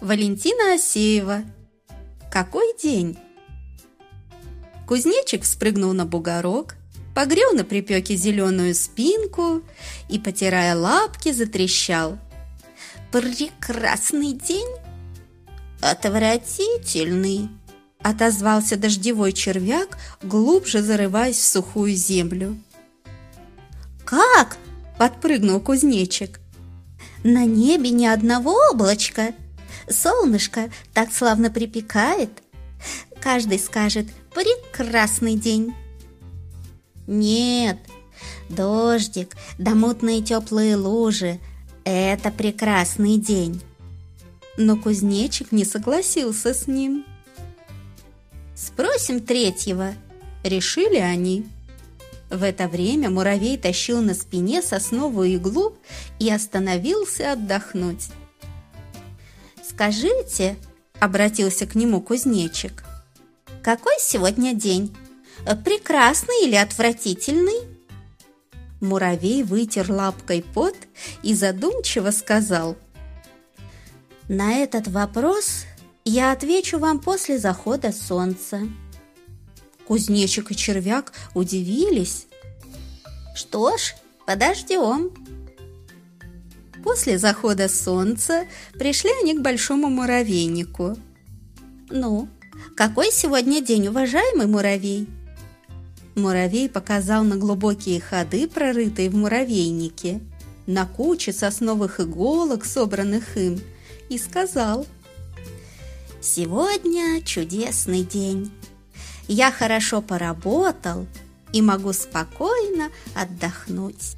Валентина Асеева. Какой день? Кузнечик спрыгнул на бугорок, погрел на припеке зеленую спинку и, потирая лапки, затрещал. «Прекрасный день!» «Отвратительный!» – отозвался дождевой червяк, глубже зарываясь в сухую землю. «Как?» – подпрыгнул кузнечик. «На небе ни одного облачка. Солнышко так славно припекает. Каждый скажет «прекрасный день». Нет, дождик, да мутные теплые лужи – это прекрасный день. Но кузнечик не согласился с ним. «Спросим третьего», – решили они. В это время муравей тащил на спине сосновую иглу и остановился отдохнуть. «Скажите», – обратился к нему кузнечик, – «какой сегодня день? Прекрасный или отвратительный?» Муравей вытер лапкой пот и задумчиво сказал, «На этот вопрос я отвечу вам после захода солнца». Кузнечик и червяк удивились. Что ж, подождем. После захода солнца пришли они к большому муравейнику. Ну, какой сегодня день, уважаемый муравей? Муравей показал на глубокие ходы, прорытые в муравейнике, на куче сосновых иголок, собранных им, и сказал «Сегодня чудесный день я хорошо поработал и могу спокойно отдохнуть.